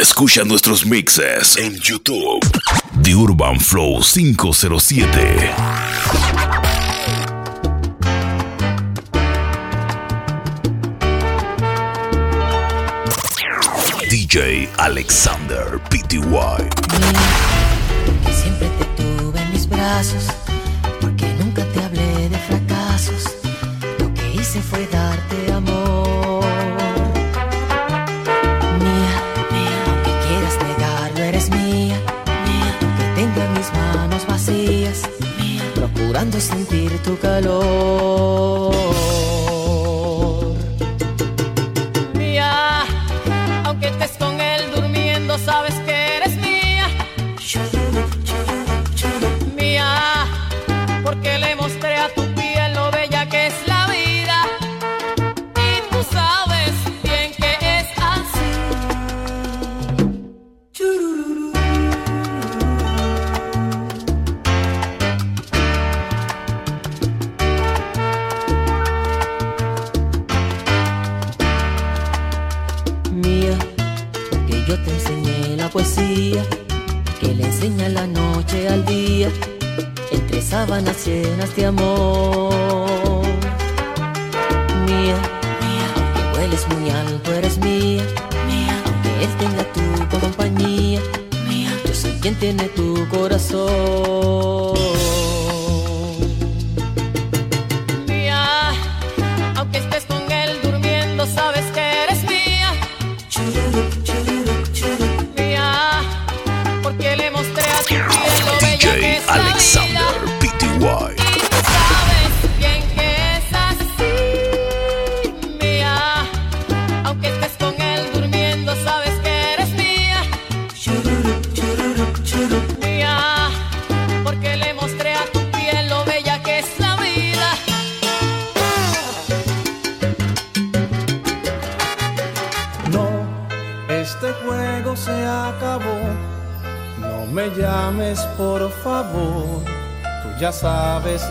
Escucha nuestros mixes en YouTube. The Urban Flow 507. DJ Alexander Pty. Siempre te tuve en mis brazos, tu calor.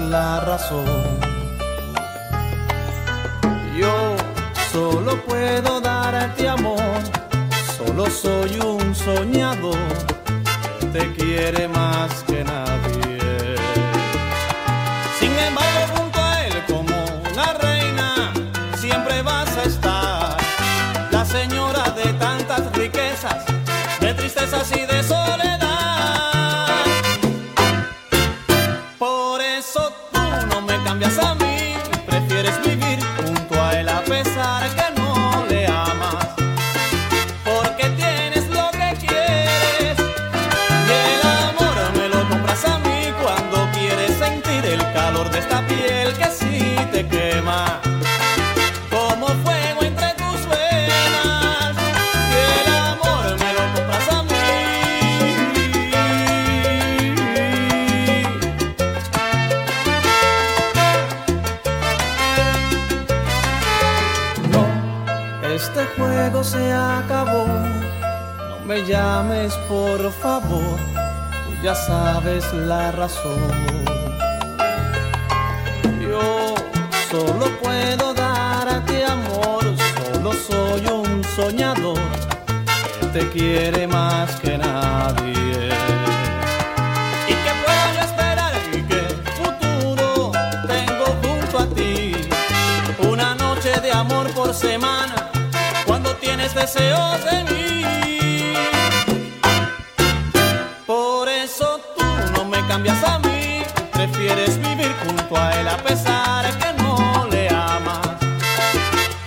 La razón. Yo solo puedo darte amor, solo soy un soñador que te quiere más que nadie. Sin embargo, junto a él como una reina, siempre vas a estar. La señora de tantas riquezas, de tristezas y este juego se acabó. No me llames por favor, tú ya sabes la razón. Yo solo puedo darte amor, solo soy un soñador que te quiere más que nadie. ¿Y qué puedo esperar? ¿Y qué futuro tengo junto a ti? Una noche de amor por semana, tienes deseos de mí. Por eso tú no me cambias a mí, prefieres vivir junto a él a pesar que no le amas.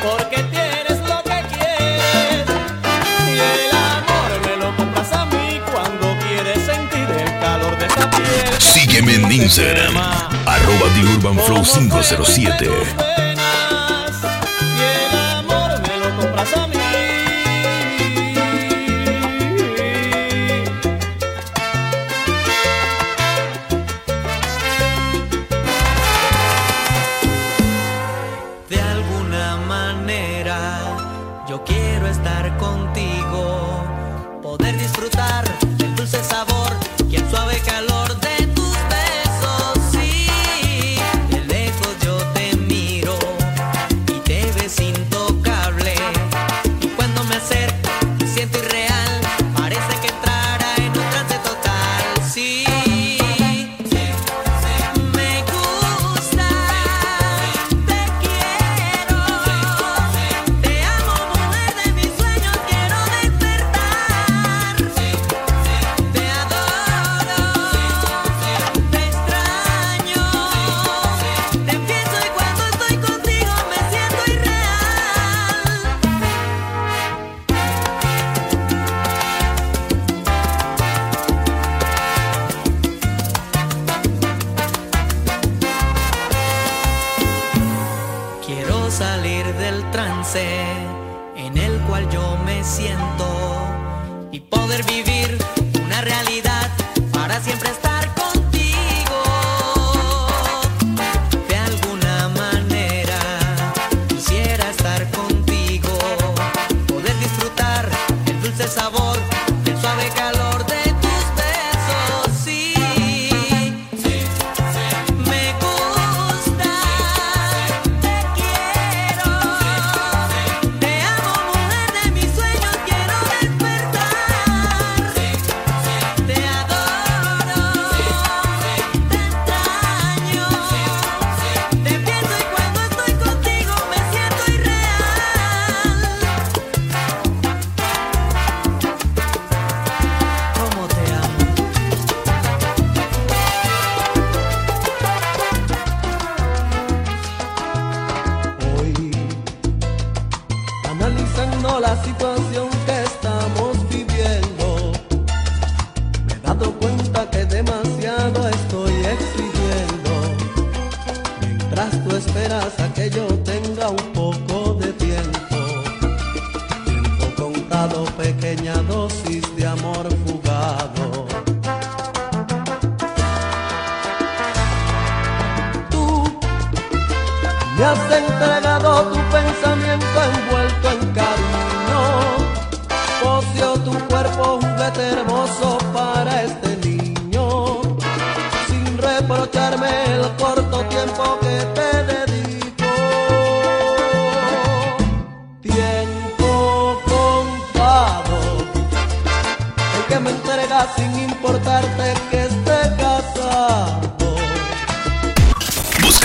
Porque tienes lo que quieres y el amor me lo compras a mí cuando quieres sentir el calor de esta piel. Sígueme en Instagram, arroba The Urban Flow Como fuego entre 507.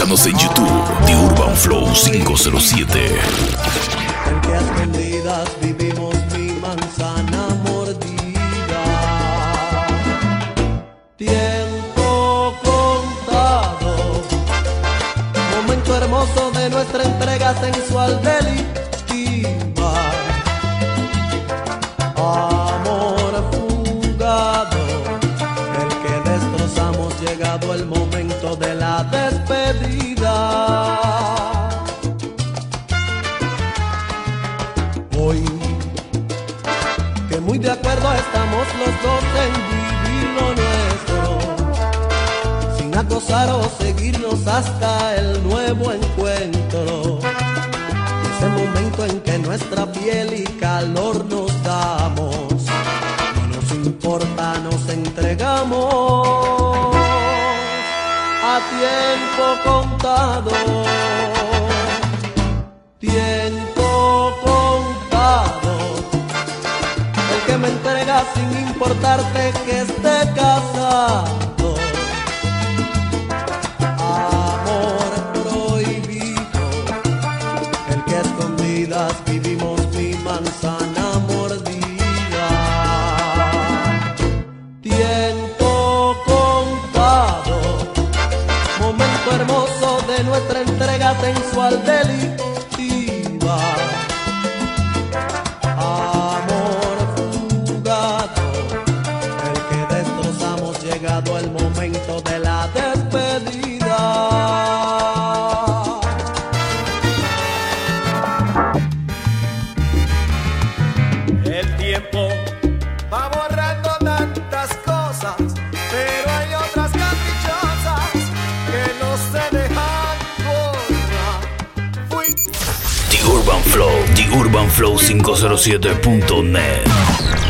En YouTube The Urban Flow 507. En que a escondidas vivimos mi manzana mordida. Tiempo contado. Momento hermoso de nuestra entrega sensual delictiva. Despedida. Hoy, que muy de acuerdo estamos los dos en vivir lo nuestro, sin acosar o seguirnos hasta el nuevo encuentro. Ese momento en que nuestra piel y calor nos damos, no nos importa, nos entregamos tiempo contado. Tiempo contado. El que me entrega sin importarte que esté casado. Sensual delictiva. Amor fugado, el que destrozamos llegado el momento de la despedida. flow507.net.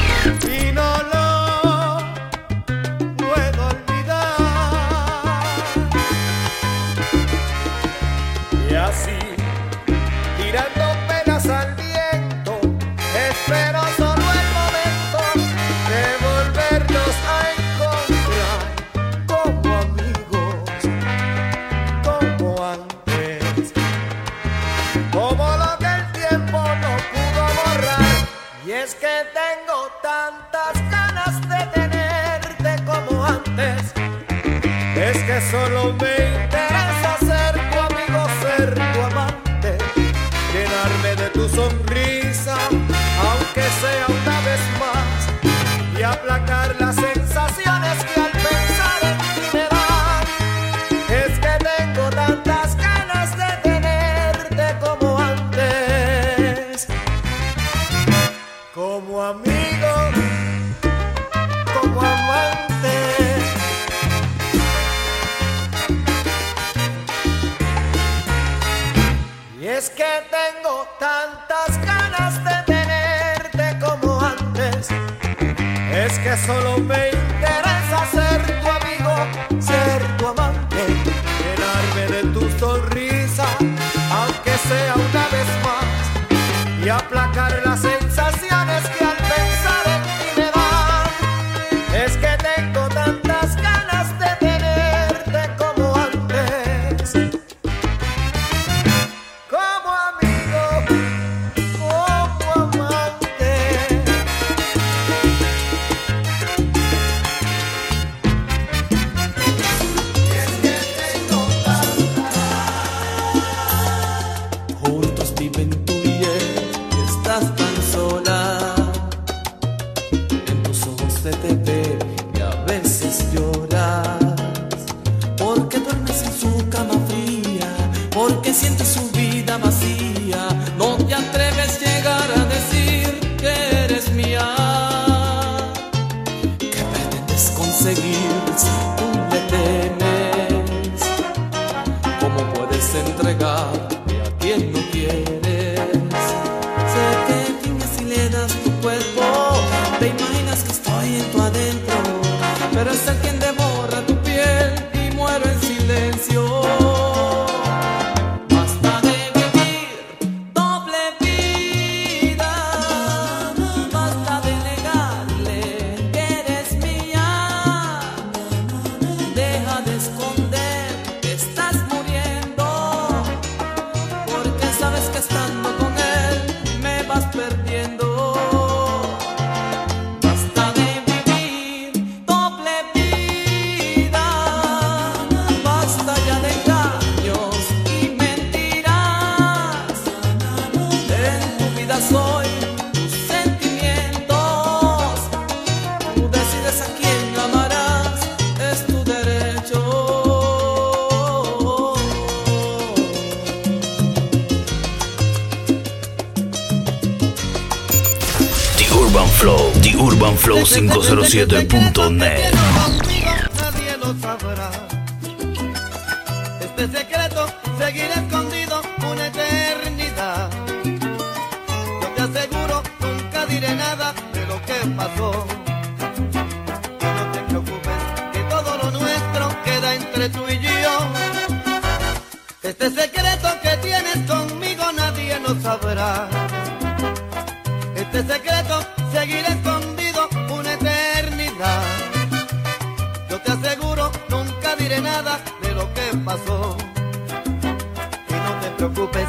solo que solo ven porque siento su 507.net. Nadie lo sabrá. Este secreto seguirá escondido una eternidad. Yo te aseguro, nunca diré nada de lo que pasó. No te preocupes, que todo lo nuestro queda entre tú y yo. Este secreto que tienes conmigo nadie lo sabrá. Este secreto pasó. Y no te preocupes,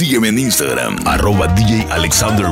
Sígueme en Instagram, arroba DJ Alexander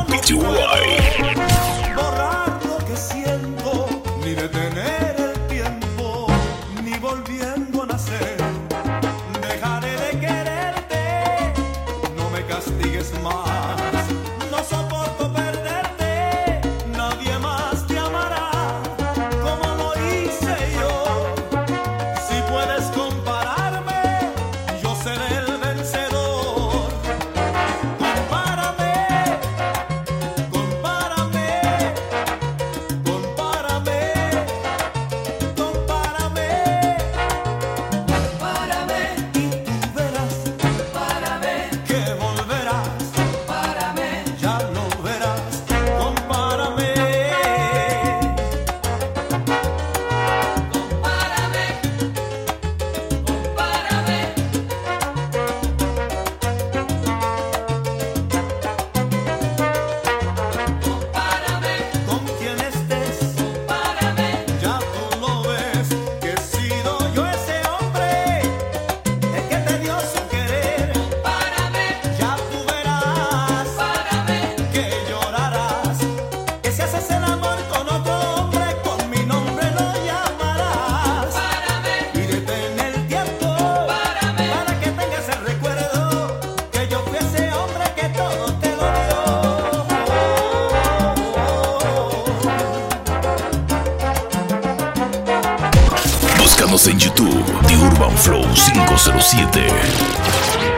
en YouTube The Urban Flow 507.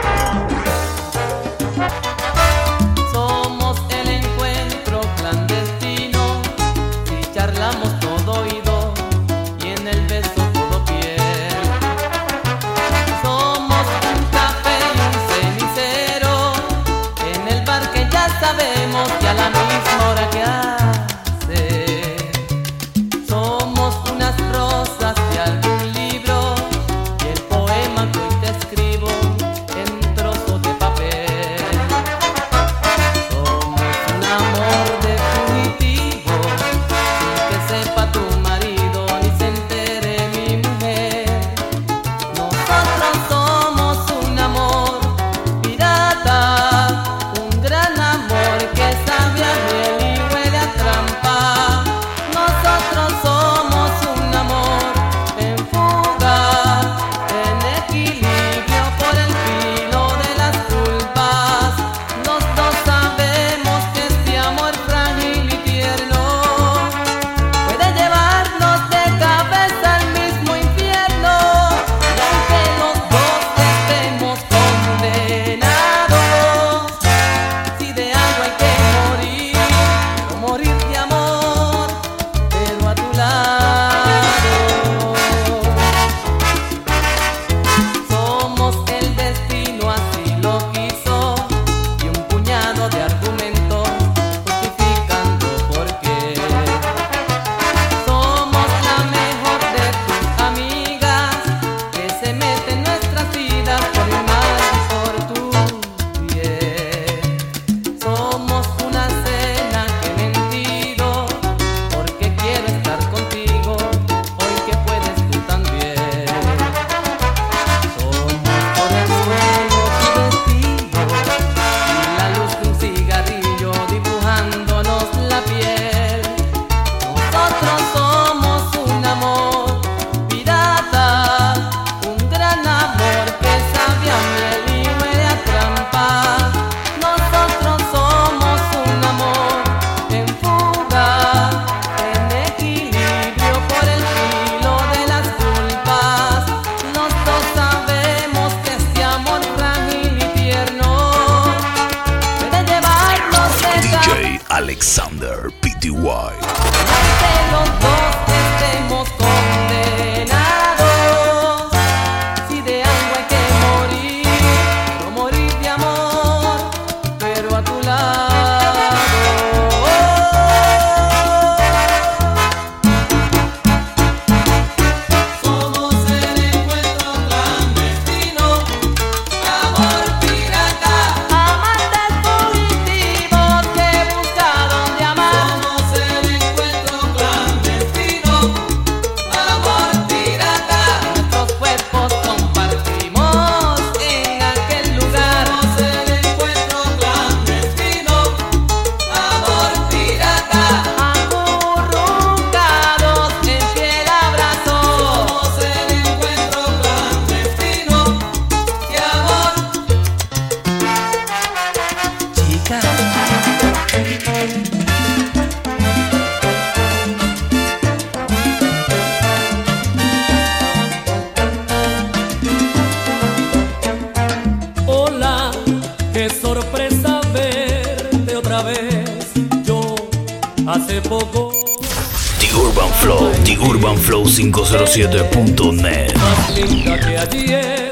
linda que ayer,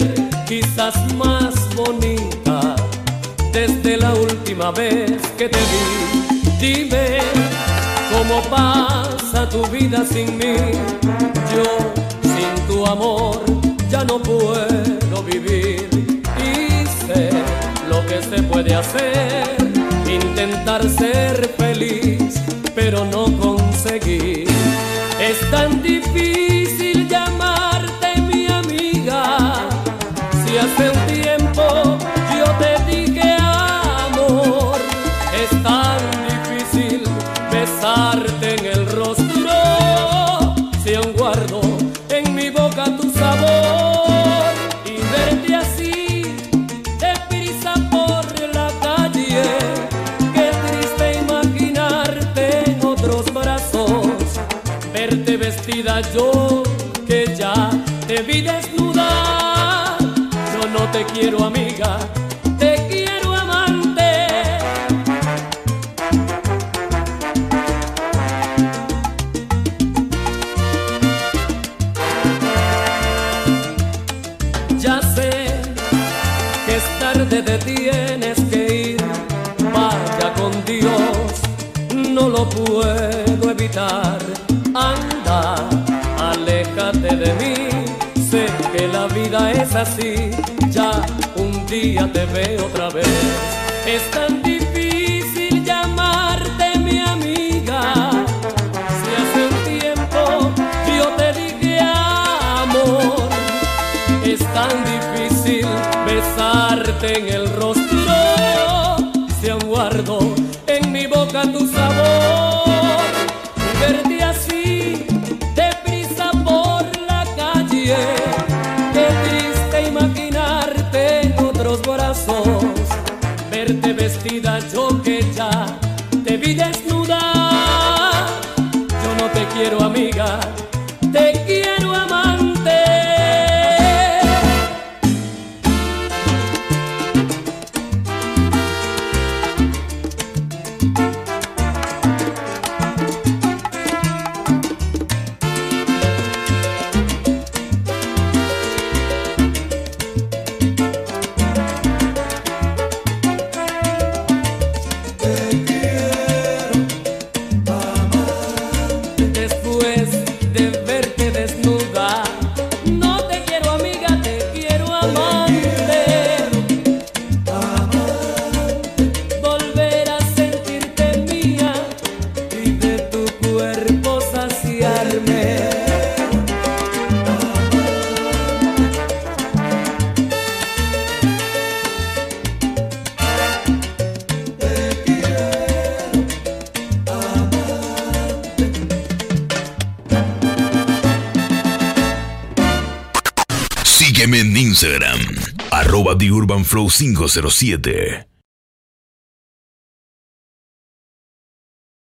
quizás más bonita, desde la última vez que te vi. Dime cómo pasa tu vida sin mí. Yo sin tu amor ya no puedo vivir. Y sé lo que se puede hacer, intentar ser feliz, pero no yo que ya te vi desnuda. Yo no te quiero, amiga te veo otra vez. Es tan difícil llamarte mi amiga. Si hace un tiempo yo te dije amor, es tan difícil besarte en el Flow 507.